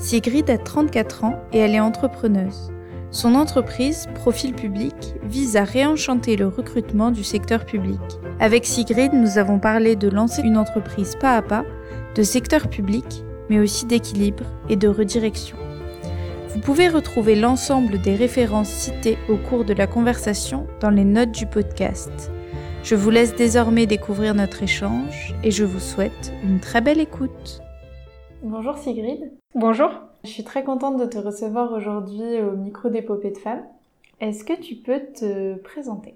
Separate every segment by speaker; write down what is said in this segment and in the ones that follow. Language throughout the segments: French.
Speaker 1: Sigrid a 34 ans et elle est entrepreneuse. Son entreprise, Profil Public, vise à réenchanter le recrutement du secteur public. Avec Sigrid, nous avons parlé de lancer une entreprise pas à pas, de secteur public, mais aussi d'équilibre et de redirection. Vous pouvez retrouver l'ensemble des références citées au cours de la conversation dans les notes du podcast. Je vous laisse désormais découvrir notre échange et je vous souhaite une très belle écoute. Bonjour Sigrid.
Speaker 2: Bonjour.
Speaker 1: Je suis très contente de te recevoir aujourd'hui au micro d'épopée de femmes. Est-ce que tu peux te présenter?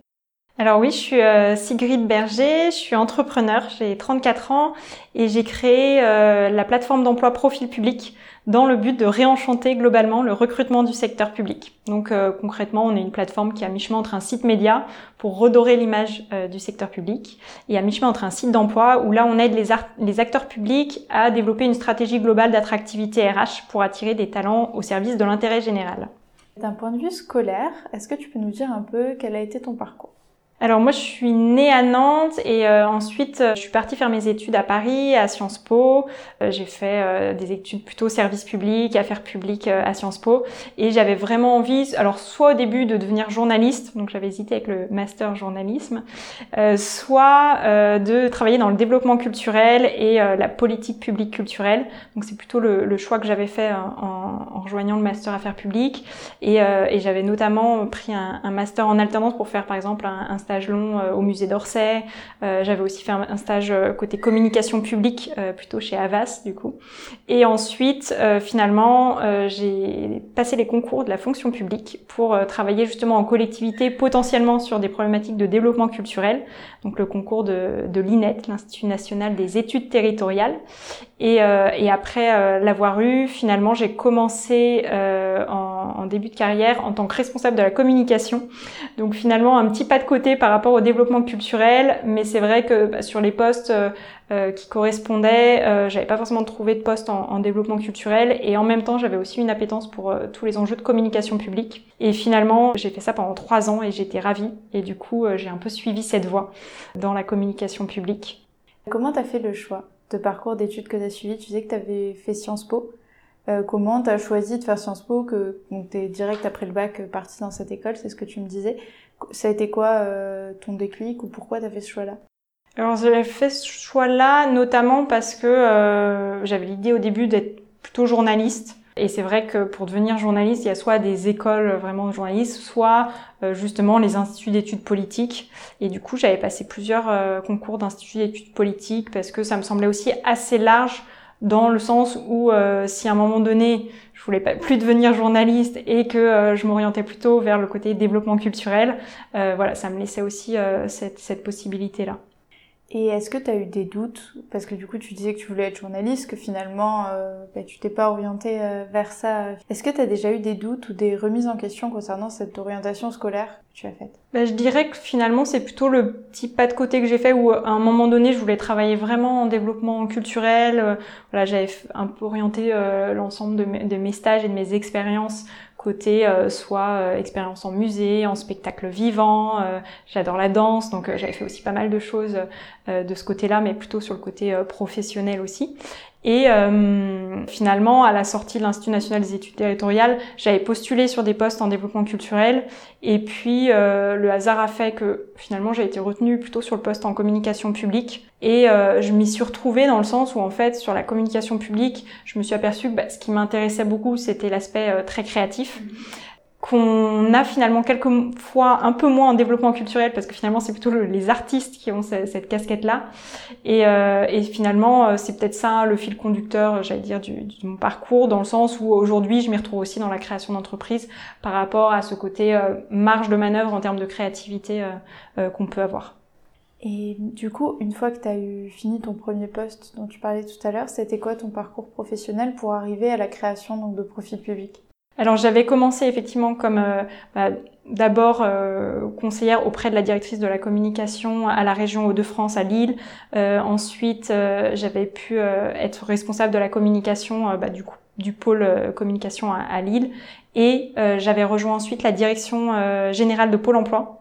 Speaker 2: Alors oui, je suis euh, Sigrid Berger, je suis entrepreneur, j'ai 34 ans et j'ai créé euh, la plateforme d'emploi Profil Public dans le but de réenchanter globalement le recrutement du secteur public. Donc euh, concrètement, on est une plateforme qui est mi-chemin entre un site média pour redorer l'image du secteur public et à mi-chemin entre un site d'emploi où là on aide les, les acteurs publics à développer une stratégie globale d'attractivité RH pour attirer des talents au service de l'intérêt général.
Speaker 1: D'un point de vue scolaire, est-ce que tu peux nous dire un peu quel a été ton parcours?
Speaker 2: Alors moi je suis née à Nantes et euh, ensuite euh, je suis partie faire mes études à Paris, à Sciences Po. Euh, j'ai fait des études plutôt service public, affaires publiques à Sciences Po et j'avais vraiment envie, alors soit au début de devenir journaliste, donc j'avais hésité avec le master journalisme, soit de travailler dans le développement culturel et la politique publique culturelle. Donc c'est plutôt le, choix que j'avais fait en, rejoignant le master affaires publiques et, j'avais notamment pris un, master en alternance pour faire par exemple un, un stage long euh, au musée d'Orsay. Euh, j'avais aussi fait un, stage euh, côté communication publique, plutôt chez Avas du coup. Et ensuite, finalement, j'ai passé les concours de la fonction publique pour travailler justement en collectivité, potentiellement sur des problématiques de développement culturel. Donc le concours de, l'INET, l'Institut national des études territoriales. Et après l'avoir eu, finalement, j'ai commencé en, en, début de carrière en tant que responsable de la communication. Donc finalement, un petit pas de côté par rapport au développement culturel, mais c'est vrai que bah, sur les postes euh, euh, qui correspondaient, euh, j'avais pas forcément trouvé de poste en, développement culturel, et en même temps j'avais aussi une appétence pour tous les enjeux de communication publique. Et finalement, j'ai fait ça pendant trois ans et j'étais ravie, et du coup j'ai un peu suivi cette voie dans la communication publique.
Speaker 1: Comment tu as fait le choix de parcours d'études que tu as suivi? Tu disais que tu avais fait Sciences Po. Comment tu as choisi de faire Sciences Po, que tu direct après le bac parti dans cette école, c'est ce que tu me disais. Ça a été quoi euh, ton déclic ou pourquoi tu as fait ce choix-là?
Speaker 2: Alors j'ai fait ce choix-là notamment parce que euh, j'avais l'idée au début d'être plutôt journaliste. Et c'est vrai que pour devenir journaliste, il y a soit des écoles vraiment de journalistes, soit euh, justement les instituts d'études politiques. Et du coup, j'avais passé plusieurs concours d'instituts d'études politiques parce que ça me semblait aussi assez large dans le sens où si à un moment donné je voulais pas plus devenir journaliste et que euh, je m'orientais plutôt vers le côté développement culturel, euh, voilà, ça me laissait aussi euh, cette, cette possibilité-là.
Speaker 1: Et est-ce que tu as eu des doutes? Parce que du coup, tu disais que tu voulais être journaliste, que finalement, euh, bah, tu t'es pas orienté vers ça. Est-ce que tu as déjà eu des doutes ou des remises en question concernant cette orientation scolaire que tu as faite?
Speaker 2: Bah, Je dirais que finalement, c'est plutôt le petit pas de côté que j'ai fait où, à un moment donné, je voulais travailler vraiment en développement culturel. voilà, j'avais un peu orienté l'ensemble de, mes stages et de mes expériences côté euh, soit euh, expérience en musée, en spectacle vivant, euh, j'adore la danse, donc j'avais fait aussi pas mal de choses de ce côté-là, mais plutôt sur le côté professionnel aussi. Et euh, finalement, à la sortie de l'Institut national des études territoriales, j'avais postulé sur des postes en développement culturel. Et puis, euh, le hasard a fait que finalement, j'ai été retenue plutôt sur le poste en communication publique. Et euh, je m'y suis retrouvée dans le sens où, en fait, sur la communication publique, je me suis aperçue que bah, ce qui m'intéressait beaucoup, c'était l'aspect très créatif. Mmh qu'on a finalement quelques fois un peu moins en développement culturel parce que finalement c'est plutôt les artistes qui ont cette, casquette là et, euh, et finalement euh, c'est peut-être ça le fil conducteur j'allais dire du, de mon parcours dans le sens où aujourd'hui je m'y retrouve aussi dans la création d'entreprise par rapport à ce côté euh, marge de manœuvre en termes de créativité qu'on peut avoir.
Speaker 1: Et du coup, une fois que tu as eu fini ton premier poste dont tu parlais tout à l'heure, c'était quoi ton parcours professionnel pour arriver à la création donc, de profil public
Speaker 2: Alors j'avais commencé effectivement comme bah, d'abord euh, conseillère auprès de la directrice de la communication à la région Hauts-de-France à Lille. Euh, ensuite, euh, j'avais pu être responsable de la communication bah, du, pôle communication à, Lille. Et j'avais rejoint ensuite la direction générale de Pôle Emploi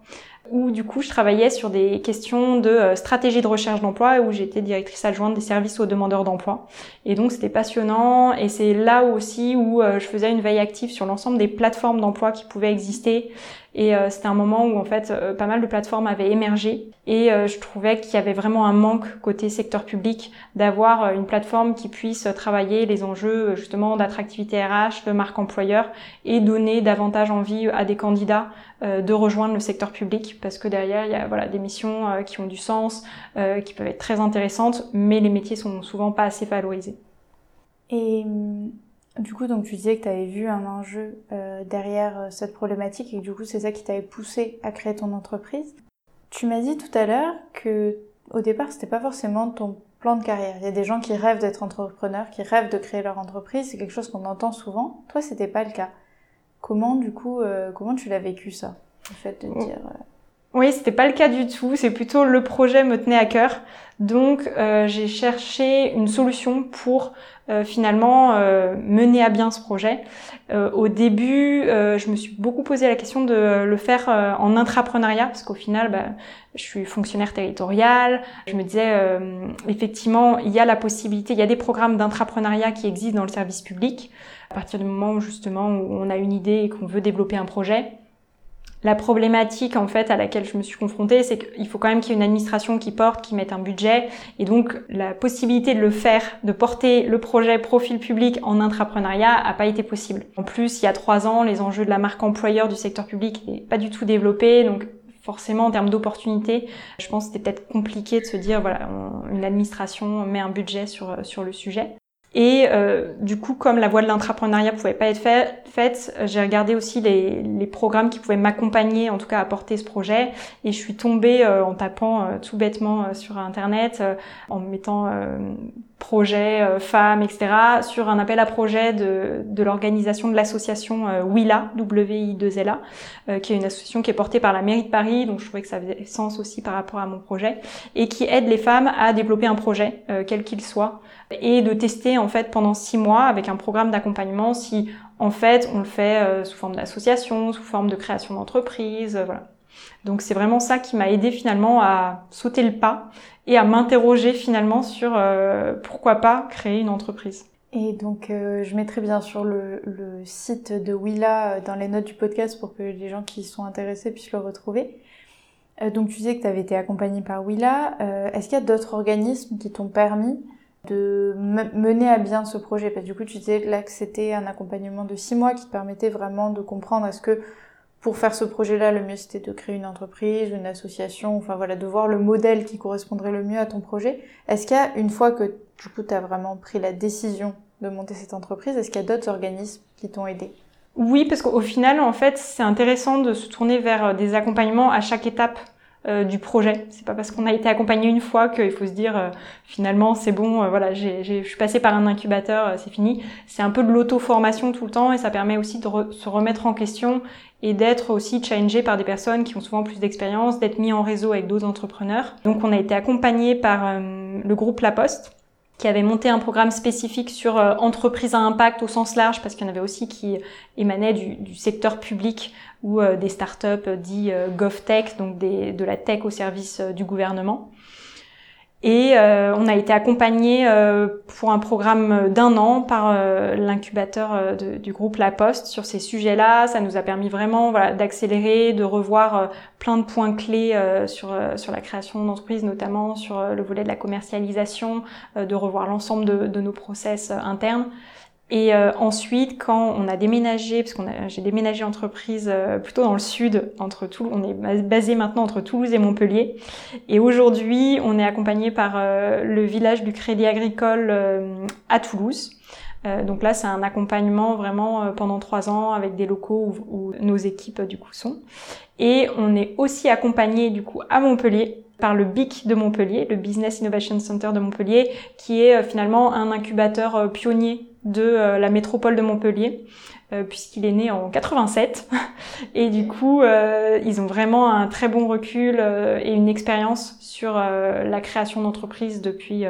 Speaker 2: où du coup je travaillais sur des questions de euh, stratégie de recherche d'emploi où j'étais directrice adjointe des services aux demandeurs d'emploi. Et donc c'était passionnant et c'est là aussi où euh, je faisais une veille active sur l'ensemble des plateformes d'emploi qui pouvaient exister. Et euh, c'était un moment où en fait pas mal de plateformes avaient émergé et je trouvais qu'il y avait vraiment un manque côté secteur public d'avoir une plateforme qui puisse travailler les enjeux justement d'attractivité RH, de marque employeur et donner davantage envie à des candidats de rejoindre le secteur public parce que derrière il y a voilà des missions euh, qui ont du sens, euh, qui peuvent être très intéressantes, mais les métiers sont souvent pas assez valorisés.
Speaker 1: Et du coup, donc tu disais que tu avais vu un enjeu euh, derrière cette problématique et que du coup c'est ça qui t'avait poussé à créer ton entreprise. Tu m'as dit tout à l'heure que au départ c'était pas forcément ton plan de carrière. Il y a des gens qui rêvent d'être entrepreneurs, qui rêvent de créer leur entreprise. C'est quelque chose qu'on entend souvent. Toi, c'était pas le cas. Comment du coup, comment tu l'as vécu ça, le fait de
Speaker 2: oh.
Speaker 1: dire
Speaker 2: oui, c'était pas le cas du tout. C'est plutôt le projet me tenait à cœur. Donc euh, j'ai cherché une solution pour euh, finalement euh, mener à bien ce projet. au début, je me suis beaucoup posé la question de le faire en intrapreneuriat parce qu'au final, bah, je suis fonctionnaire territorial. Je me disais effectivement, il y a la possibilité, il y a des programmes d'intrapreneuriat qui existent dans le service public. À partir du moment justement où on a une idée et qu'on veut développer un projet, la problématique en fait à laquelle je me suis confrontée, c'est qu'il faut quand même qu'il y ait une administration qui porte, qui mette un budget, et donc la possibilité de le faire, de porter le projet profil public en intrapreneuriat, a pas été possible. En plus, il y a trois ans, les enjeux de la marque employeur du secteur public n'est pas du tout développés, donc forcément en termes d'opportunités, je pense que c'était peut-être compliqué de se dire voilà, une administration met un budget sur sur le sujet. Et euh, du coup, comme la voie de l'intrapreneuriat pouvait pas être faite, j'ai regardé aussi les, les, programmes qui pouvaient m'accompagner, en tout cas à porter ce projet. Et je suis tombée euh, en tapant euh, tout bêtement sur Internet, en mettant projet femmes, etc., sur un appel à projet de, de l'organisation de l'association WILA, W-I-2-L-A, qui est une association qui est portée par la mairie de Paris, donc je trouvais que ça faisait sens aussi par rapport à mon projet, et qui aide les femmes à développer un projet, quel qu'il soit, et de tester en fait pendant six mois avec un programme d'accompagnement si en fait on le fait euh, sous forme d'association, sous forme de création d'entreprise, euh, voilà. Donc c'est vraiment ça qui m'a aidé finalement à sauter le pas et à m'interroger finalement sur euh, pourquoi pas créer une entreprise.
Speaker 1: Et donc je mettrai bien sûr le, le, site de Willa dans les notes du podcast pour que les gens qui sont intéressés puissent le retrouver. donc tu disais que tu avais été accompagnée par Willa. Est-ce qu'il y a d'autres organismes qui t'ont permis de mener à bien ce projet? Parce que du coup, tu disais là que c'était un accompagnement de six mois qui te permettait vraiment de comprendre est-ce que pour faire ce projet-là, le mieux c'était de créer une entreprise, une association, enfin voilà, de voir le modèle qui correspondrait le mieux à ton projet. Est-ce qu'il y a, une fois que tu as vraiment pris la décision de monter cette entreprise, est-ce qu'il y a d'autres organismes qui t'ont aidé?
Speaker 2: Oui, parce qu'au final, en fait, c'est intéressant de se tourner vers des accompagnements à chaque étape euh, du projet. C'est pas parce qu'on a été accompagné une fois qu'il faut se dire euh, finalement c'est bon, euh, voilà, je suis passé par un incubateur, c'est fini. C'est un peu de l'auto-formation tout le temps et ça permet aussi de se remettre en question et d'être aussi challengé par des personnes qui ont souvent plus d'expérience, d'être mis en réseau avec d'autres entrepreneurs. Donc on a été accompagné par le groupe La Poste qui avait monté un programme spécifique sur entreprise à impact au sens large, parce qu'il y en avait aussi qui émanaient du, secteur public ou euh, des startups dits euh, GovTech, donc de la tech au service euh, du gouvernement. Et on a été accompagné pour un programme d'un an par l'incubateur du groupe La Poste sur ces sujets-là. Ça nous a permis vraiment voilà, d'accélérer, de revoir plein de points clés sur, sur la création d'entreprises, notamment sur le volet de la commercialisation, de revoir l'ensemble de, de, nos process internes. Et euh, ensuite, quand on a déménagé, parce qu'on j'ai déménagé entreprise euh, plutôt dans le sud, entre Toulouse, on est basé maintenant entre Toulouse et Montpellier. Et aujourd'hui, on est accompagné par euh, le village du Crédit Agricole à Toulouse. donc là, c'est un accompagnement vraiment pendant trois ans avec des locaux où, où, nos équipes du coup sont. Et on est aussi accompagné du coup à Montpellier par le BIC de Montpellier, le Business Innovation Center de Montpellier, qui est finalement un incubateur pionnier de la métropole de Montpellier, puisqu'il est né en 87. et du coup, ils ont vraiment un très bon recul et une expérience sur la création d'entreprises depuis,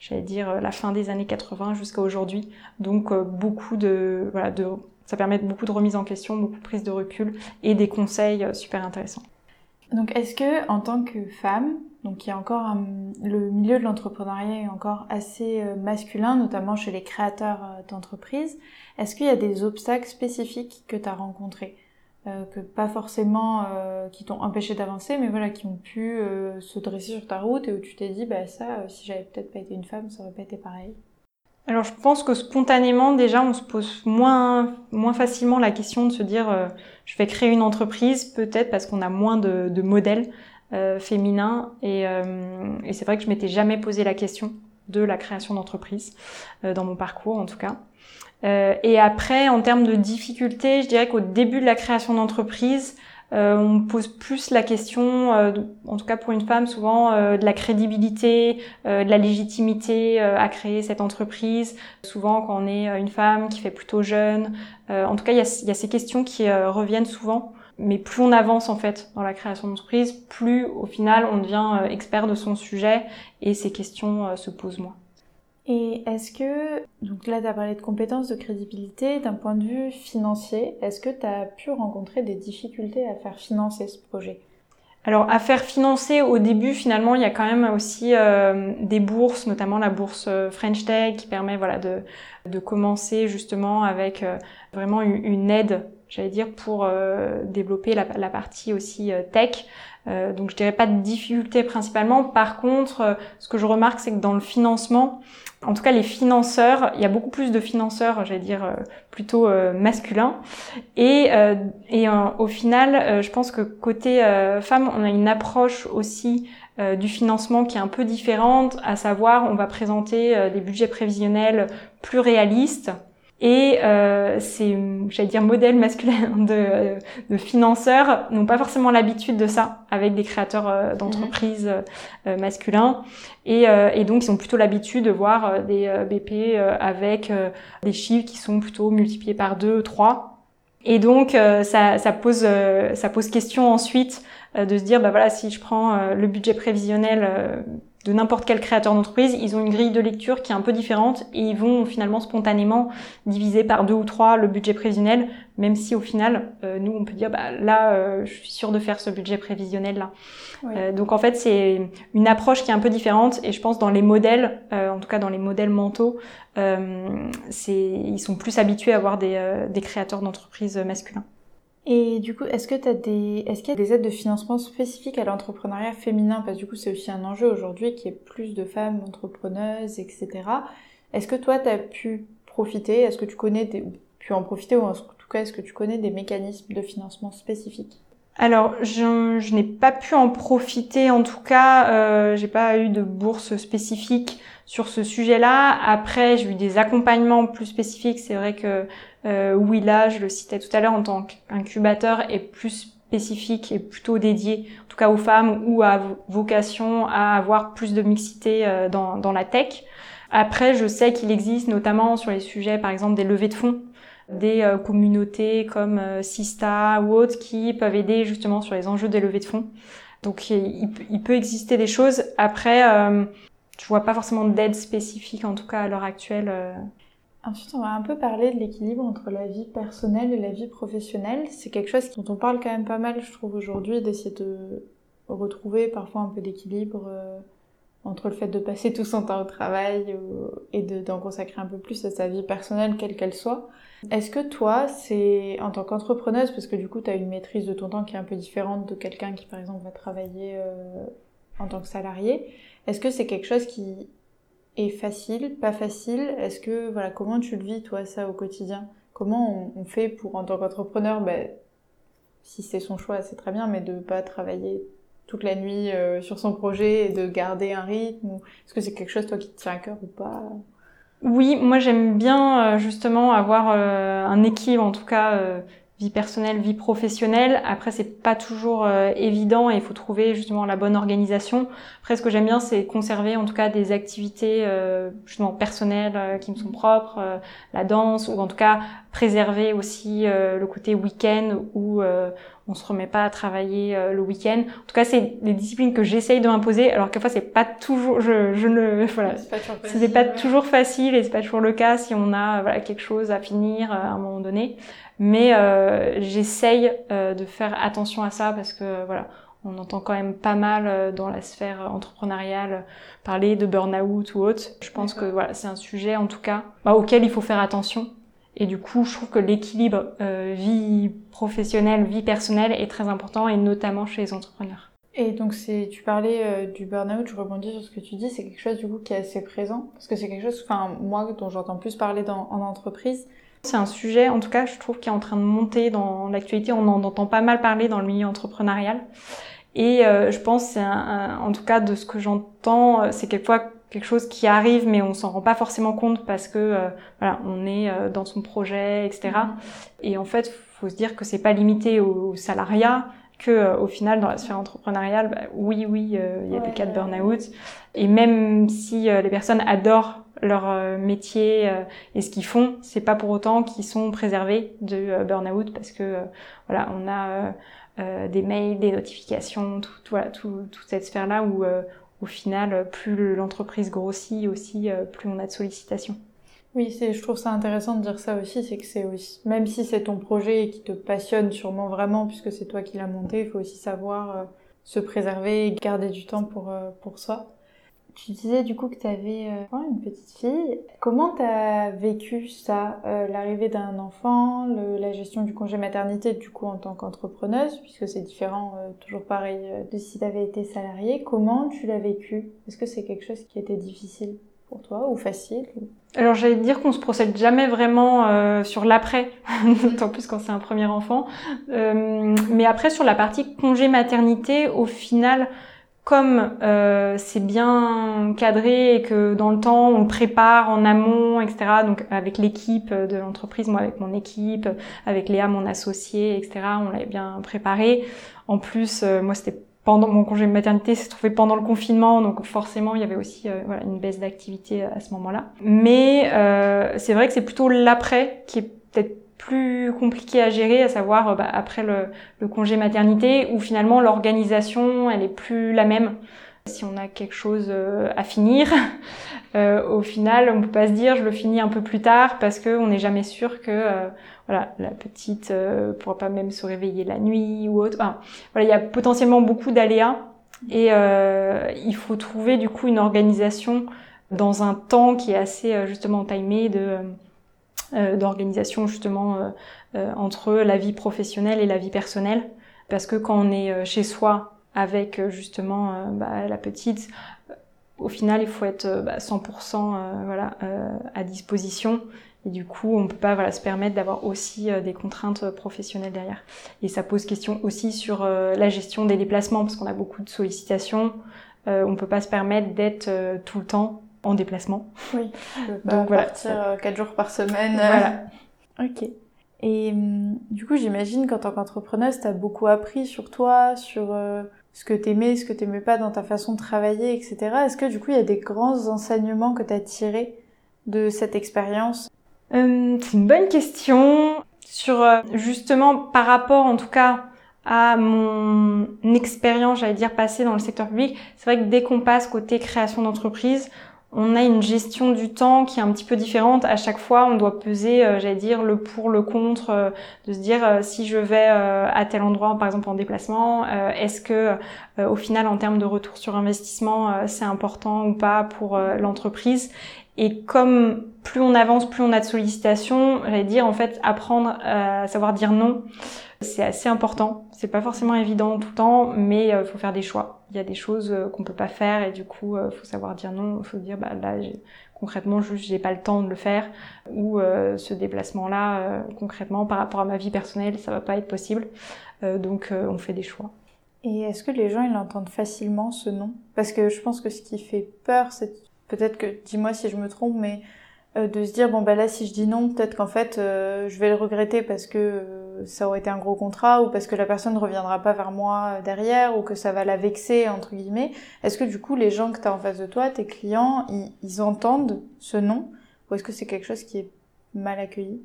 Speaker 2: j'allais dire, la fin des années 80 jusqu'à aujourd'hui. Donc beaucoup de, voilà, de ça permet beaucoup de remise en question, beaucoup de prise de recul et des conseils euh, super intéressants.
Speaker 1: Donc, est-ce que, en tant que femme, donc il y a encore le milieu de l'entrepreneuriat est encore assez euh, masculin, notamment chez les créateurs euh, d'entreprises. Est-ce qu'il y a des obstacles spécifiques que tu as rencontrés que pas forcément qui t'ont empêché d'avancer, mais voilà, qui ont pu se dresser sur ta route et où tu t'es dit, bah ça, si j'avais peut-être pas été une femme, ça aurait pas été pareil?
Speaker 2: Alors je pense que spontanément déjà on se pose moins moins facilement la question de se dire euh, je vais créer une entreprise peut-être parce qu'on a moins de, de modèles euh, féminins et, euh, et c'est vrai que je m'étais jamais posé la question de la création d'entreprise dans mon parcours en tout cas. et après en termes de difficultés, je dirais qu'au début de la création d'entreprise, euh, on pose plus la question, euh, en tout cas pour une femme, souvent euh, de la crédibilité, de la légitimité à créer cette entreprise. Souvent, quand on est une femme qui fait plutôt jeune, en tout cas, il y a, ces questions qui reviennent souvent. Mais plus on avance en fait dans la création d'entreprise, plus au final on devient expert de son sujet et ces questions se posent moins.
Speaker 1: Et est-ce que, donc là tu as parlé de compétences, de crédibilité, d'un point de vue financier, est-ce que tu as pu rencontrer des difficultés à faire financer ce projet?
Speaker 2: Alors à faire financer au début finalement il y a quand même aussi euh, des bourses notamment la bourse euh, French Tech qui permet voilà de, de commencer justement avec euh, vraiment une aide j'allais dire pour développer la, la, partie aussi tech donc je dirais pas de difficulté principalement par contre ce que je remarque c'est que dans le financement en tout cas, les financeurs, il y a beaucoup plus de financeurs, j'allais dire euh, plutôt euh, masculins. Et, euh, et au final, je pense que côté femmes, on a une approche aussi du financement qui est un peu différente, à savoir, on va présenter des budgets prévisionnels plus réalistes et euh, ces, j'allais dire, modèles masculins de, de financeurs n'ont pas forcément l'habitude de ça avec des créateurs euh, d'entreprises euh, masculins. Et, euh, et, donc, ils ont plutôt l'habitude de voir des BP avec des chiffres qui sont plutôt multipliés par 2, 3. Et donc, ça, ça, pose, ça pose question ensuite de se dire, bah voilà, si je prends le budget prévisionnel de n'importe quel créateur d'entreprise, ils ont une grille de lecture qui est un peu différente et ils vont finalement spontanément diviser par deux ou trois le budget prévisionnel, même si au final, euh, nous, on peut dire, bah, là, euh, je suis sûre de faire ce budget prévisionnel-là. Euh, donc en fait, c'est une approche qui est un peu différente et je pense dans les modèles, en tout cas dans les modèles mentaux, c'est ils sont plus habitués à avoir des, des créateurs d'entreprises masculins.
Speaker 1: Et du coup, est-ce que tu as des, est-ce qu'il y a des aides de financement spécifiques à l'entrepreneuriat féminin? Parce que du coup, c'est aussi un enjeu aujourd'hui qui est plus de femmes entrepreneuses, etc. Est-ce que toi, tu as pu profiter? Est-ce que tu connais des, pu en profiter? Ou en tout cas, est-ce que tu connais des mécanismes de financement spécifiques?
Speaker 2: Alors, je, n'ai pas pu en profiter. En tout cas, euh, j'ai pas eu de bourse spécifique sur ce sujet-là. Après, j'ai eu des accompagnements plus spécifiques. C'est vrai que euh, Willa, je le citais tout à l'heure, en tant qu'incubateur, est plus spécifique et plutôt dédié, en tout cas aux femmes, ou à vocation à avoir plus de mixité euh, dans, dans la tech. Après, je sais qu'il existe notamment sur les sujets, par exemple, des levées de fonds, des euh, communautés comme euh, Sista ou autres qui peuvent aider justement sur les enjeux des levées de fonds. Donc il, peut exister des choses. Après, euh, je vois pas forcément d'aide spécifique, en tout cas à l'heure actuelle,
Speaker 1: Ensuite, on va un peu parler de l'équilibre entre la vie personnelle et la vie professionnelle. C'est quelque chose dont on parle quand même pas mal, je trouve, aujourd'hui, d'essayer de retrouver parfois un peu d'équilibre entre le fait de passer tout son temps au travail et d'en consacrer un peu plus à sa vie personnelle, quelle qu'elle soit. Est-ce que toi, c'est en tant qu'entrepreneuse, parce que du coup, tu as une maîtrise de ton temps qui est un peu différente de quelqu'un qui, par exemple, va travailler euh, en tant que salarié, est-ce que c'est quelque chose qui est facile, pas facile? Est-ce que voilà, comment tu le vis toi ça au quotidien? Comment on, fait pour en tant qu'entrepreneur, ben, si c'est son choix, c'est très bien, mais de pas travailler toute la nuit euh, sur son projet et de garder un rythme Est-ce que c'est quelque chose toi qui te tient à cœur ou pas?
Speaker 2: Oui, moi j'aime bien euh, justement avoir euh, un équilibre en tout cas vie personnelle, vie professionnelle. Après, c'est pas toujours euh, évident et il faut trouver justement la bonne organisation. Après, ce que j'aime bien, c'est conserver en tout cas des activités euh, justement personnelles euh, qui me sont propres, la danse ou en tout cas préserver aussi le côté week-end où on se remet pas à travailler le week-end. En tout cas, c'est des disciplines que j'essaye de m'imposer, alors fois c'est pas toujours, je, je ne, voilà, c'est pas, toujours facile, pas toujours facile et c'est pas toujours le cas si on a voilà quelque chose à finir à un moment donné. Mais euh, j'essaye euh, de faire attention à ça parce que voilà, on entend quand même pas mal euh, dans la sphère entrepreneuriale parler de burn-out ou autre. Je pense que voilà, c'est un sujet en tout cas bah, auquel il faut faire attention. Et du coup, je trouve que l'équilibre vie professionnelle, vie personnelle est très important et notamment chez les entrepreneurs.
Speaker 1: Et donc tu parlais du burn-out, je rebondis sur ce que tu dis, c'est quelque chose du coup qui est assez présent parce que c'est quelque chose, enfin moi dont j'entends plus parler dans, en entreprise,
Speaker 2: c'est un sujet, en tout cas, je trouve, qui est en train de monter dans l'actualité. On en entend pas mal parler dans le milieu entrepreneurial. Et euh, je pense, en tout cas de ce que j'entends, euh, c'est quelquefois quelque chose qui arrive, mais on s'en rend pas forcément compte parce que euh, voilà, on est dans son projet, etc. Mm-hmm. Et en fait, faut se dire que c'est pas limité au, salariat, que au final dans la sphère entrepreneuriale, bah, oui, oui, il y a des cas de burn-out. Et même si les personnes adorent leur euh, métier euh, et ce qu'ils font, c'est pas pour autant qu'ils sont préservés de euh, burn-out parce que voilà, on a des mails, des notifications, tout, voilà, tout, toute cette sphère-là où au final, plus l'entreprise grossit aussi, plus on a de sollicitations.
Speaker 1: Oui, c'est, je trouve ça intéressant de dire ça aussi, c'est que c'est aussi, même si c'est ton projet et qui te passionne sûrement vraiment, puisque c'est toi qui l'as monté, il faut aussi savoir se préserver et garder du temps pour, pour soi. Tu disais du coup que tu avais euh, une petite fille. Comment tu as vécu ça, euh, l'arrivée d'un enfant, la gestion du congé maternité du coup en tant qu'entrepreneuse, puisque c'est différent, euh, toujours pareil, de si tu avais été salariée. Comment tu l'as vécu? Est-ce que c'est quelque chose qui était difficile pour toi ou facile
Speaker 2: alors j'allais dire qu'on se procède jamais vraiment sur l'après, d'autant plus quand c'est un premier enfant. mais après sur la partie congé maternité, au final, comme euh, c'est bien cadré et que dans le temps on le prépare en amont, etc. Donc avec l'équipe de l'entreprise, moi avec mon équipe, avec Léa mon associé, etc. On l'avait bien préparé. En plus, euh, moi c'était pendant mon congé de maternité, s'est trouvé pendant le confinement, donc forcément il y avait aussi euh, voilà, une baisse d'activité à ce moment-là. Mais c'est vrai que c'est plutôt l'après qui est peut-être plus compliqué à gérer, à savoir euh, bah, après le, le, congé maternité, où finalement l'organisation, elle est plus la même. Si on a quelque chose euh, à finir, euh, au final, on peut pas se dire je le finis un peu plus tard parce qu'on n'est jamais sûr que voilà la petite euh, pourra pas même se réveiller la nuit ou autre. Enfin, voilà, il y a potentiellement beaucoup d'aléas et il faut trouver du coup une organisation dans un temps qui est assez justement timé de euh, d'organisation justement euh, euh, entre la vie professionnelle et la vie personnelle. Parce que quand on est chez soi avec justement bah, la petite, au final il faut être bah, 100% voilà, à disposition. Et du coup, on peut pas voilà, se permettre d'avoir aussi des contraintes professionnelles derrière. Et ça pose question aussi sur la gestion des déplacements, parce qu'on a beaucoup de sollicitations. Euh, on peut pas se permettre d'être tout le temps en déplacement.
Speaker 1: Oui. Donc voilà. Partir 4 euh, jours par semaine. Voilà. ok. Et hum, du coup, j'imagine qu'en tant qu'entrepreneuse, tu as beaucoup appris sur toi, sur euh, ce que t'aimais, ce que t'aimais pas dans ta façon de travailler, etc. Est-ce que du coup, il y a des grands enseignements que tu as tirés de cette expérience?
Speaker 2: Hum, C'est une bonne question. Sur euh, justement par rapport, en tout cas, à mon expérience, j'allais dire, passée dans le secteur public, c'est vrai que dès qu'on passe côté création d'entreprise, on a une gestion du temps qui est un petit peu différente. À chaque fois, on doit peser, euh, j'allais dire, le pour, le contre, euh, de se dire euh, si je vais à tel endroit, par exemple en déplacement, est-ce que au final, en termes de retour sur investissement, c'est important ou pas pour l'entreprise? Et comme plus on avance, plus on a de sollicitations, j'allais dire, en fait, apprendre à savoir dire non. C'est assez important. C'est pas forcément évident tout le temps, mais il faut faire des choix. Il y a des choses euh, qu'on peut pas faire et du coup il euh, faut savoir dire non il faut dire bah là concrètement juste j'ai pas le temps de le faire. Ou euh, ce déplacement là concrètement par rapport à ma vie personnelle ça va pas être possible. Donc on fait des choix.
Speaker 1: Et est-ce que les gens ils entendent facilement ce non? Parce que je pense que ce qui fait peur c'est peut-être que dis-moi si je me trompe mais euh, de se dire bon bah là si je dis non peut-être qu'en fait euh, je vais le regretter parce que euh, ça aurait été un gros contrat ou parce que la personne ne reviendra pas vers moi derrière ou que ça va la vexer entre guillemets est-ce que du coup les gens que tu as en face de toi tes clients ils, ils entendent ce non ou est-ce que c'est quelque chose qui est mal accueilli?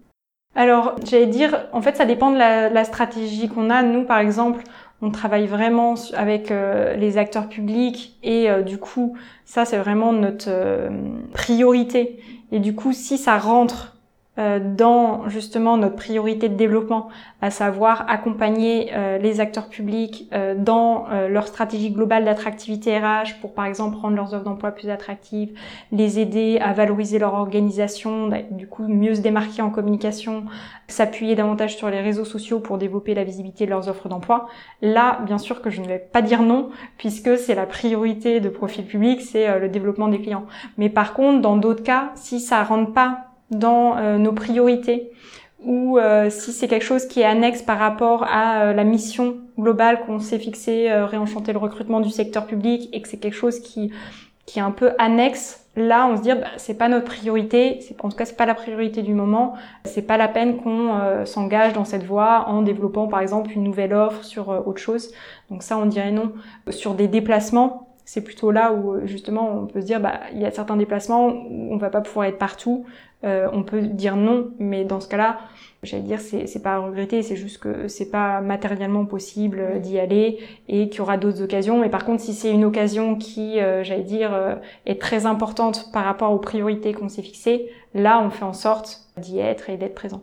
Speaker 2: Alors, j'allais dire, en fait, ça dépend de la, la stratégie qu'on a. Nous, par exemple, on travaille vraiment avec euh, les acteurs publics et euh, du coup, ça, c'est vraiment notre euh, priorité. Et du coup, si ça rentre dans justement notre priorité de développement, à savoir accompagner euh, les acteurs publics euh, dans leur stratégie globale d'attractivité RH pour par exemple rendre leurs offres d'emploi plus attractives, les aider à valoriser leur organisation, du coup mieux se démarquer en communication, s'appuyer davantage sur les réseaux sociaux pour développer la visibilité de leurs offres d'emploi. Là, bien sûr que je ne vais pas dire non puisque c'est la priorité de profil public, c'est le développement des clients. Mais par contre, dans d'autres cas, si ça rentre pas dans euh, nos priorités ou euh, si c'est quelque chose qui est annexe par rapport à euh, la mission globale qu'on s'est fixé, réenchanter le recrutement du secteur public, et que c'est quelque chose qui qui est un peu annexe, là on se dit bah, c'est pas notre priorité, c'est en tout cas c'est pas la priorité du moment, c'est pas la peine qu'on s'engage dans cette voie en développant par exemple une nouvelle offre sur autre chose. Donc ça on dirait non. Sur des déplacements, c'est plutôt là où justement on peut se dire bah il y a certains déplacements où on va pas pouvoir être partout. Euh, on peut dire non, mais dans ce cas-là, j'allais dire c'est c'est pas à regretter, c'est juste que c'est pas matériellement possible d'y aller et qu'il y aura d'autres occasions. Mais par contre, si c'est une occasion qui, euh, j'allais dire, euh, est très importante par rapport aux priorités qu'on s'est fixées, là, on fait en sorte d'y être et d'être présent.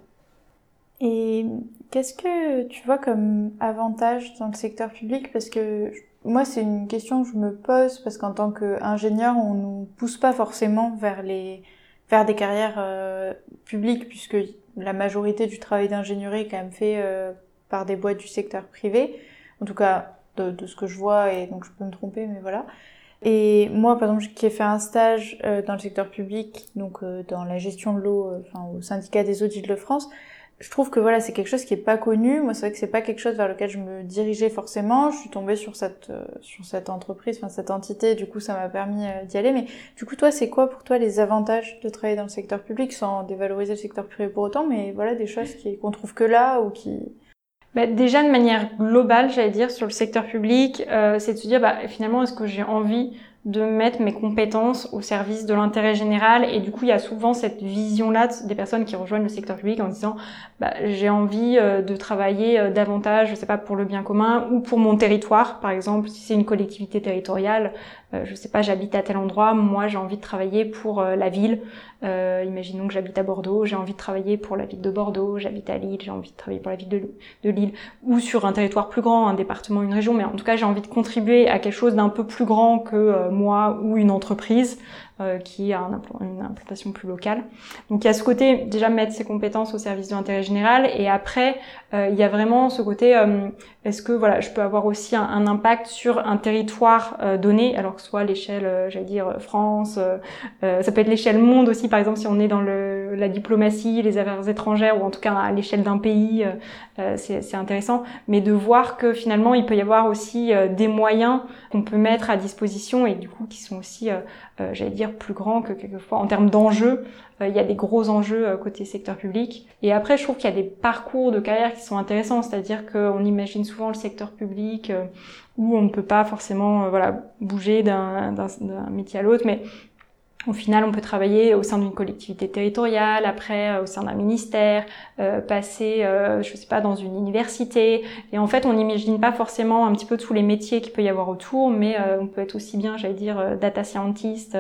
Speaker 1: Et qu'est-ce que tu vois comme avantage dans le secteur public? Parce que moi, c'est une question que je me pose parce qu'en tant qu'ingénieur, on nous pousse pas forcément vers les faire des carrières euh, publiques puisque la majorité du travail d'ingénierie est quand même fait euh, par des boîtes du secteur privé. En tout cas, de, de, ce que je vois, et donc je peux me tromper, mais voilà. Et moi, par exemple, qui ai fait un stage euh, dans le secteur public, donc dans la gestion de l'eau, enfin au syndicat des eaux d'Île-de-France, je trouve que voilà, c'est quelque chose qui est pas connu. Moi, c'est vrai que c'est pas quelque chose vers lequel je me dirigeais forcément. Je suis tombée sur cette euh, sur cette entreprise, enfin cette entité. Du coup, ça m'a permis euh, d'y aller. Mais du coup, toi, c'est quoi pour toi les avantages de travailler dans le secteur public, sans dévaloriser le secteur privé pour autant, mais voilà des choses qui qu'on trouve que là ou qui
Speaker 2: bah, déjà de manière globale, j'allais dire sur le secteur public, euh, c'est de se dire bah, finalement est-ce que j'ai envie de mettre mes compétences au service de l'intérêt général. Et du coup il y a souvent cette vision là des personnes qui rejoignent le secteur public en disant bah, j'ai envie euh, de travailler euh, davantage je sais pas pour le bien commun ou pour mon territoire. Par exemple si c'est une collectivité territoriale euh, je sais pas j'habite à tel endroit moi j'ai envie de travailler pour la ville. Imaginons que j'habite à Bordeaux j'ai envie de travailler pour la ville de Bordeaux j'habite à Lille j'ai envie de travailler pour la ville de, de Lille ou sur un territoire plus grand un département une région. Mais en tout cas j'ai envie de contribuer à quelque chose d'un peu plus grand que moi ou une entreprise qui a une implantation plus locale. Donc il y a ce côté déjà mettre ses compétences au service de l'intérêt général. Et après euh, il y a vraiment ce côté euh, est-ce que voilà je peux avoir aussi un, impact sur un territoire donné? Alors que ce soit l'échelle j'allais dire France ça peut être l'échelle monde aussi par exemple si on est dans la diplomatie les affaires étrangères ou en tout cas à l'échelle d'un pays c'est intéressant. Mais de voir que finalement il peut y avoir aussi des moyens qu'on peut mettre à disposition et du coup qui sont aussi j'allais dire plus grand que quelquefois en termes d'enjeux. Euh, il y a des gros enjeux euh, côté secteur public. Et après, je trouve qu'il y a des parcours de carrière qui sont intéressants, c'est-à-dire qu'on imagine souvent le secteur public euh, où on ne peut pas forcément bouger d'un métier à l'autre, mais au final, on peut travailler au sein d'une collectivité territoriale, après euh, au sein d'un ministère, euh, passer, euh, je sais pas, dans une université. Et en fait, on n'imagine pas forcément un petit peu tous les métiers qu'il peut y avoir autour, mais euh, on peut être aussi bien, j'allais dire, data scientist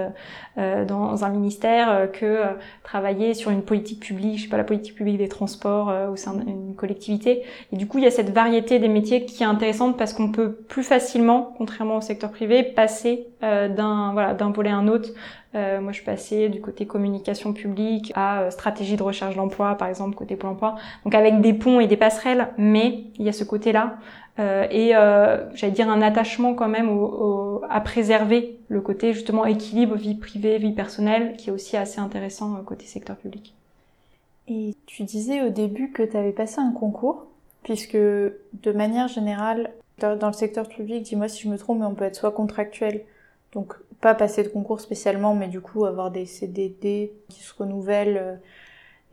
Speaker 2: dans un ministère que travailler sur une politique publique, je sais pas, la politique publique des transports au sein d'une collectivité. Et du coup, il y a cette variété des métiers qui est intéressante parce qu'on peut plus facilement, contrairement au secteur privé, passer d'un voilà d'un volet à un autre euh, moi, je suis passée du côté communication publique à euh, stratégie de recherche d'emploi, par exemple, côté Pôle emploi. Donc avec des ponts et des passerelles, mais il y a ce côté-là. Euh, et euh, j'allais dire un attachement quand même au, à préserver le côté justement équilibre vie privée, vie personnelle, qui est aussi assez intéressant côté secteur public.
Speaker 1: Et tu disais au début que tu avais passé un concours, puisque de manière générale, dans le secteur public, dis-moi si je me trompe, on peut être soit contractuel, donc pas passer de concours spécialement, mais du coup avoir des CDD qui se renouvellent. euh,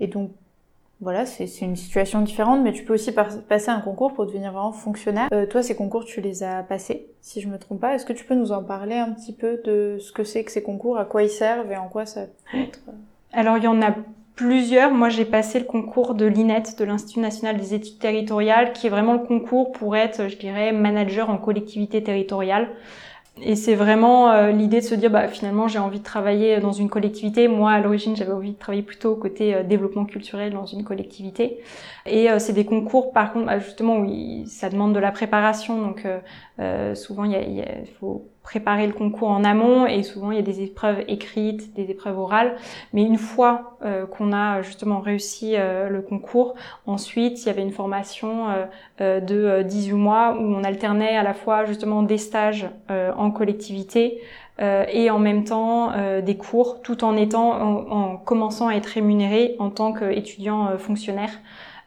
Speaker 1: et donc, voilà, c'est une situation différente, mais tu peux aussi passer un concours pour devenir vraiment fonctionnaire. Euh, toi, ces concours, tu les as passés, si je me trompe pas. Est-ce que tu peux nous en parler un petit peu de ce que c'est que ces concours, à quoi ils servent et en quoi ça peut être... euh,
Speaker 2: Alors il y en a plusieurs. Moi j'ai passé le concours de l'INET, de l'Institut national des études territoriales, qui est vraiment le concours pour être, je dirais, manager en collectivité territoriale. Et c'est vraiment euh, l'idée de se dire, bah, finalement, j'ai envie de travailler dans une collectivité. Moi, à l'origine, j'avais envie de travailler plutôt côté euh, développement culturel dans une collectivité. Et euh, c'est des concours, par contre, bah, justement, où ça demande de la préparation. Donc, euh, euh, souvent, il y a- y a- il faut préparer le concours en amont et souvent, il y a des épreuves écrites, des épreuves orales. Mais une fois euh, qu'on a justement réussi euh, le concours, ensuite, il y avait une formation euh, de euh, 18 mois où on alternait à la fois justement des stages en collectivité et en même temps des cours, tout en étant, en, en commençant à être rémunéré en tant qu'étudiant fonctionnaire.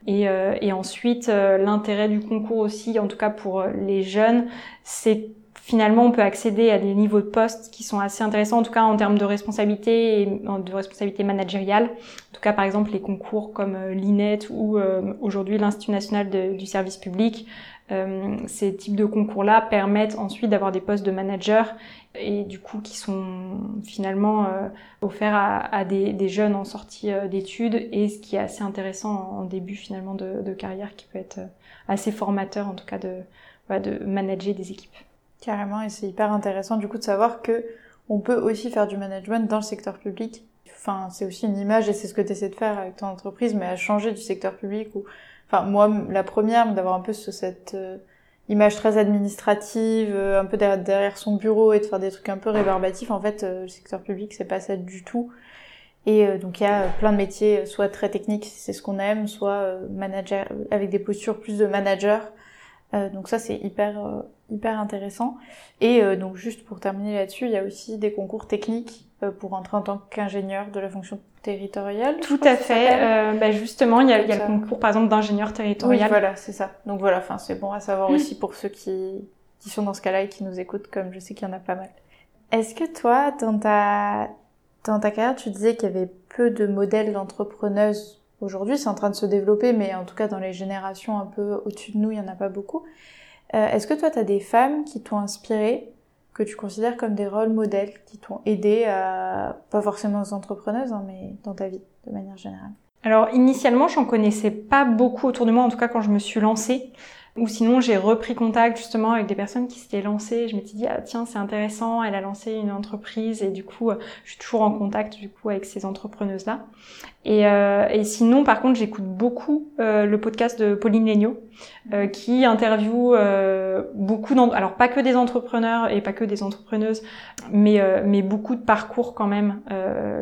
Speaker 2: Et, et ensuite, l'intérêt du concours aussi, en tout cas pour les jeunes, c'est finalement on peut accéder à des niveaux de poste qui sont assez intéressants, en tout cas en termes de responsabilité et de responsabilité managériale. En tout cas, par exemple, les concours comme euh, l'INET ou euh, aujourd'hui l'Institut national du service public, euh, ces types de concours-là permettent ensuite d'avoir des postes de manager et du coup qui sont finalement euh, offerts à, à des, des jeunes en sortie euh, d'études et ce qui est assez intéressant en, début finalement de, de carrière qui peut être euh, assez formateur en tout cas de, de manager des équipes.
Speaker 1: Carrément, et c'est hyper intéressant du coup de savoir que on peut aussi faire du management dans le secteur public. Enfin, c'est aussi une image et c'est ce que tu essaies de faire avec ton entreprise, mais à changer du secteur public ou, enfin, moi, la première, d'avoir un peu ce- cette euh, image très administrative, euh, un peu derrière, son bureau et de faire des trucs un peu rébarbatifs. En fait, euh, le secteur public, c'est pas ça du tout. Et euh, donc il y a plein de métiers, euh, soit très techniques, c'est ce qu'on aime, soit euh, manager, avec des postures plus de manager. Euh, donc ça c'est hyper euh, hyper intéressant. Et euh, donc juste pour terminer là-dessus, il y a aussi des concours techniques pour entrer en tant qu'ingénieur de la fonction territoriale.
Speaker 2: Tout à fait. Euh, bah, justement, il y a, y le concours par exemple d'ingénieur
Speaker 1: Oui,
Speaker 2: territorial.
Speaker 1: voilà, c'est ça. Donc voilà, enfin c'est bon à savoir aussi pour ceux qui qui sont dans ce cas-là et qui nous écoutent, comme je sais qu'il y en a pas mal. Est-ce que toi, dans ta dans ta carrière, tu disais qu'il y avait peu de modèles d'entrepreneuses aujourd'hui, c'est en train de se développer, mais en tout cas dans les générations un peu au-dessus de nous, il y en a pas beaucoup. Euh, Est-ce que toi, tu as des femmes qui t'ont inspiré, que tu considères comme des rôles modèles, qui t'ont aidé à, pas forcément aux entrepreneuses, hein, mais dans ta vie, de manière générale?
Speaker 2: Alors initialement, j'en connaissais pas beaucoup autour de moi, en tout cas quand je me suis lancée. Ou sinon, j'ai repris contact justement avec des personnes qui s'étaient lancées. Je m'étais dit, ah tiens, c'est intéressant, elle a lancé une entreprise et du coup, euh, je suis toujours en contact du coup avec ces entrepreneuses-là. Et, euh, et sinon, par contre, j'écoute beaucoup euh, le podcast de Pauline Legnaud, euh, qui interviewe beaucoup, alors pas que des entrepreneurs et pas que des entrepreneuses, mais, mais beaucoup de parcours quand même,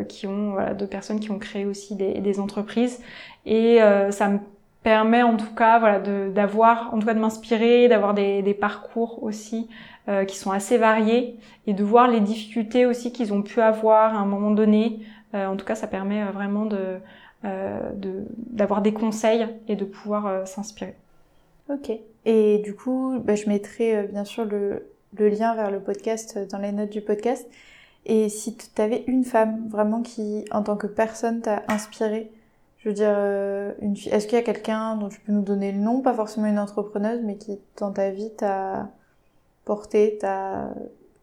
Speaker 2: qui ont, voilà, de personnes qui ont créé aussi des, des entreprises. Et ça me permet en tout cas voilà d'avoir en tout cas de m'inspirer d'avoir des, des parcours aussi euh, qui sont assez variés et de voir les difficultés aussi qu'ils ont pu avoir à un moment donné Euh, en tout cas ça permet euh, vraiment de euh, de d'avoir des conseils et de pouvoir euh, s'inspirer
Speaker 1: Ok. Et du coup, bah, je mettrai euh, bien sûr le, le lien vers le podcast dans les notes du podcast. Et si tu avais une femme vraiment qui, en tant que personne, t'a inspiré, je veux dire, euh, une fille, est-ce qu'il y a quelqu'un dont tu peux nous donner le nom, pas forcément une entrepreneuse, mais qui dans ta vie t'a porté, t'a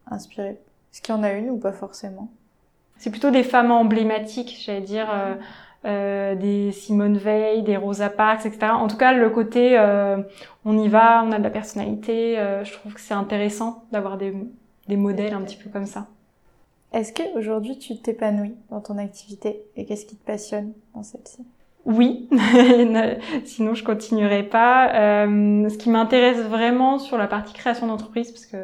Speaker 1: inspiré? Est-ce qu'il y en a une ou pas forcément?
Speaker 2: C'est plutôt des femmes emblématiques j'allais dire euh, euh, des Simone Veil, des Rosa Parks, etc. En tout cas, le côté euh, on y va, on a de la personnalité, euh, je trouve que c'est intéressant d'avoir des, des modèles un petit peu comme ça.
Speaker 1: Est-ce qu'aujourd'hui tu t'épanouis dans ton activité et qu'est-ce qui te passionne dans celle-ci?
Speaker 2: Oui, sinon je continuerai pas. Euh, ce qui m'intéresse vraiment sur la partie création d'entreprise, parce que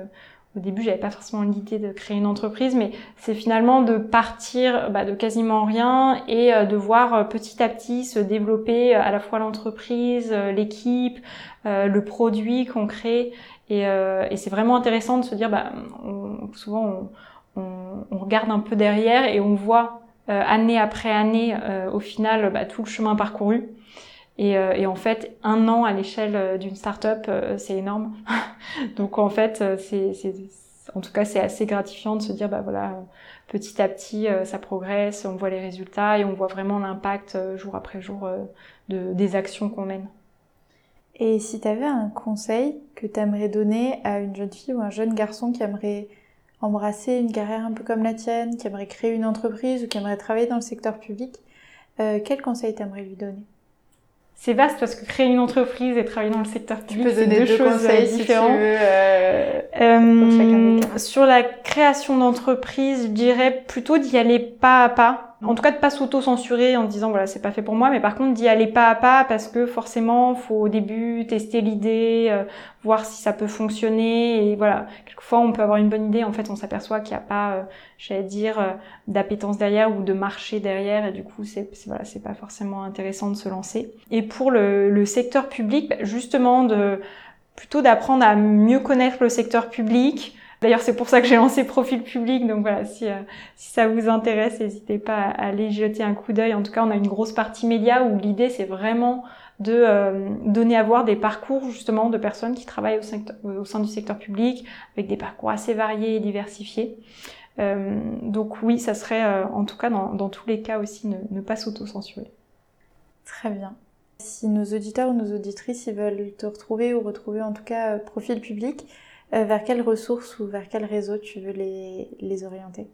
Speaker 2: au début j'avais pas forcément l'idée de créer une entreprise, mais c'est finalement de partir bah, de quasiment rien et euh, de voir euh, petit à petit se développer euh, à la fois l'entreprise, l'équipe, le produit qu'on crée. Et, euh, et c'est vraiment intéressant de se dire, bah, souvent on, on, on regarde un peu derrière et on voit euh, année après année, euh, au final, bah, tout le chemin parcouru. Et, euh, et en fait, un an à l'échelle euh, d'une start-up, euh, c'est énorme. Donc en fait, euh, c'est, en tout cas, c'est assez gratifiant de se dire, bah voilà, petit à petit, ça progresse, on voit les résultats et on voit vraiment l'impact jour après jour de, des actions qu'on mène.
Speaker 3: Et si tu avais un conseil que tu aimerais donner à une jeune fille ou un jeune garçon qui aimerait embrasser une carrière un peu comme la tienne, qui aimerait créer une entreprise ou qui aimerait travailler dans le secteur public, euh, quel conseil t'aimerais lui donner?
Speaker 2: C'est vaste parce que créer une entreprise et travailler dans le secteur public,
Speaker 3: c'est deux,
Speaker 2: deux, choses
Speaker 3: conseils
Speaker 2: différentes.
Speaker 3: Si tu veux, euh,
Speaker 2: euh, sur la création d'entreprise, je dirais plutôt d'y aller pas à pas en tout cas de pas s'auto-censurer en disant voilà c'est pas fait pour moi mais par contre d'y aller pas à pas parce que forcément faut au début tester l'idée euh, voir si ça peut fonctionner et voilà. Quelquefois on peut avoir une bonne idée en fait on s'aperçoit qu'il n'y a pas euh, j'allais dire euh, d'appétence derrière ou de marché derrière et du coup c'est voilà c'est pas forcément intéressant de se lancer. Et pour le, le secteur public bah, justement de plutôt d'apprendre à mieux connaître le secteur public D'ailleurs, c'est pour ça que j'ai lancé Profil Public. Donc voilà, si, euh, ça vous intéresse, n'hésitez pas à aller jeter un coup d'œil. En tout cas, on a une grosse partie média où l'idée, c'est vraiment de euh, donner à voir des parcours justement de personnes qui travaillent au, sein du secteur public, avec des parcours assez variés et diversifiés. Euh, donc oui, ça serait en tout cas dans, tous les cas aussi ne, pas s'auto-censurer.
Speaker 3: Très bien. Si nos auditeurs ou nos auditrices ils veulent te retrouver ou retrouver en tout cas Profil Public, vers quelles ressources ou vers quel réseau tu veux les, les orienter?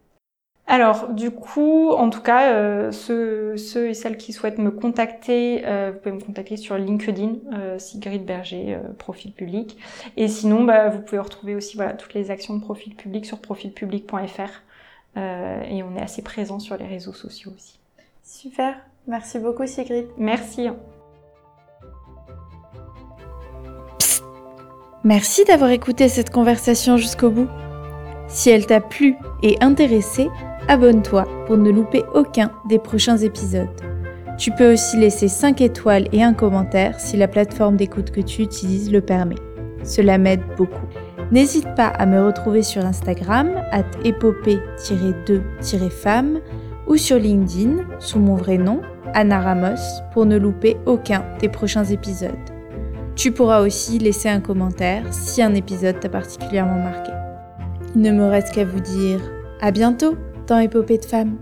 Speaker 2: Alors, du coup, en tout cas, euh, ceux, ceux, et celles qui souhaitent me contacter, euh, vous pouvez me contacter sur LinkedIn, euh, Sigrid Berger, euh, profil public. Et sinon, bah, vous pouvez retrouver aussi voilà, toutes les actions de profil public sur profilpublic.fr. Euh, et on est assez présent sur les réseaux sociaux aussi.
Speaker 3: Super, merci beaucoup Sigrid.
Speaker 2: Merci.
Speaker 1: Merci d'avoir écouté cette conversation jusqu'au bout. Si elle t'a plu et intéressé, abonne-toi pour ne louper aucun des prochains épisodes. Tu peux aussi laisser 5 étoiles et un commentaire si la plateforme d'écoute que tu utilises le permet. Cela m'aide beaucoup. N'hésite pas à me retrouver sur Instagram, at épopée-2-femme, ou sur LinkedIn, sous mon vrai nom, Anna Ramos, pour ne louper aucun des prochains épisodes. Tu pourras aussi laisser un commentaire si un épisode t'a particulièrement marqué. Il ne me reste qu'à vous dire à bientôt dans Épopée de femmes.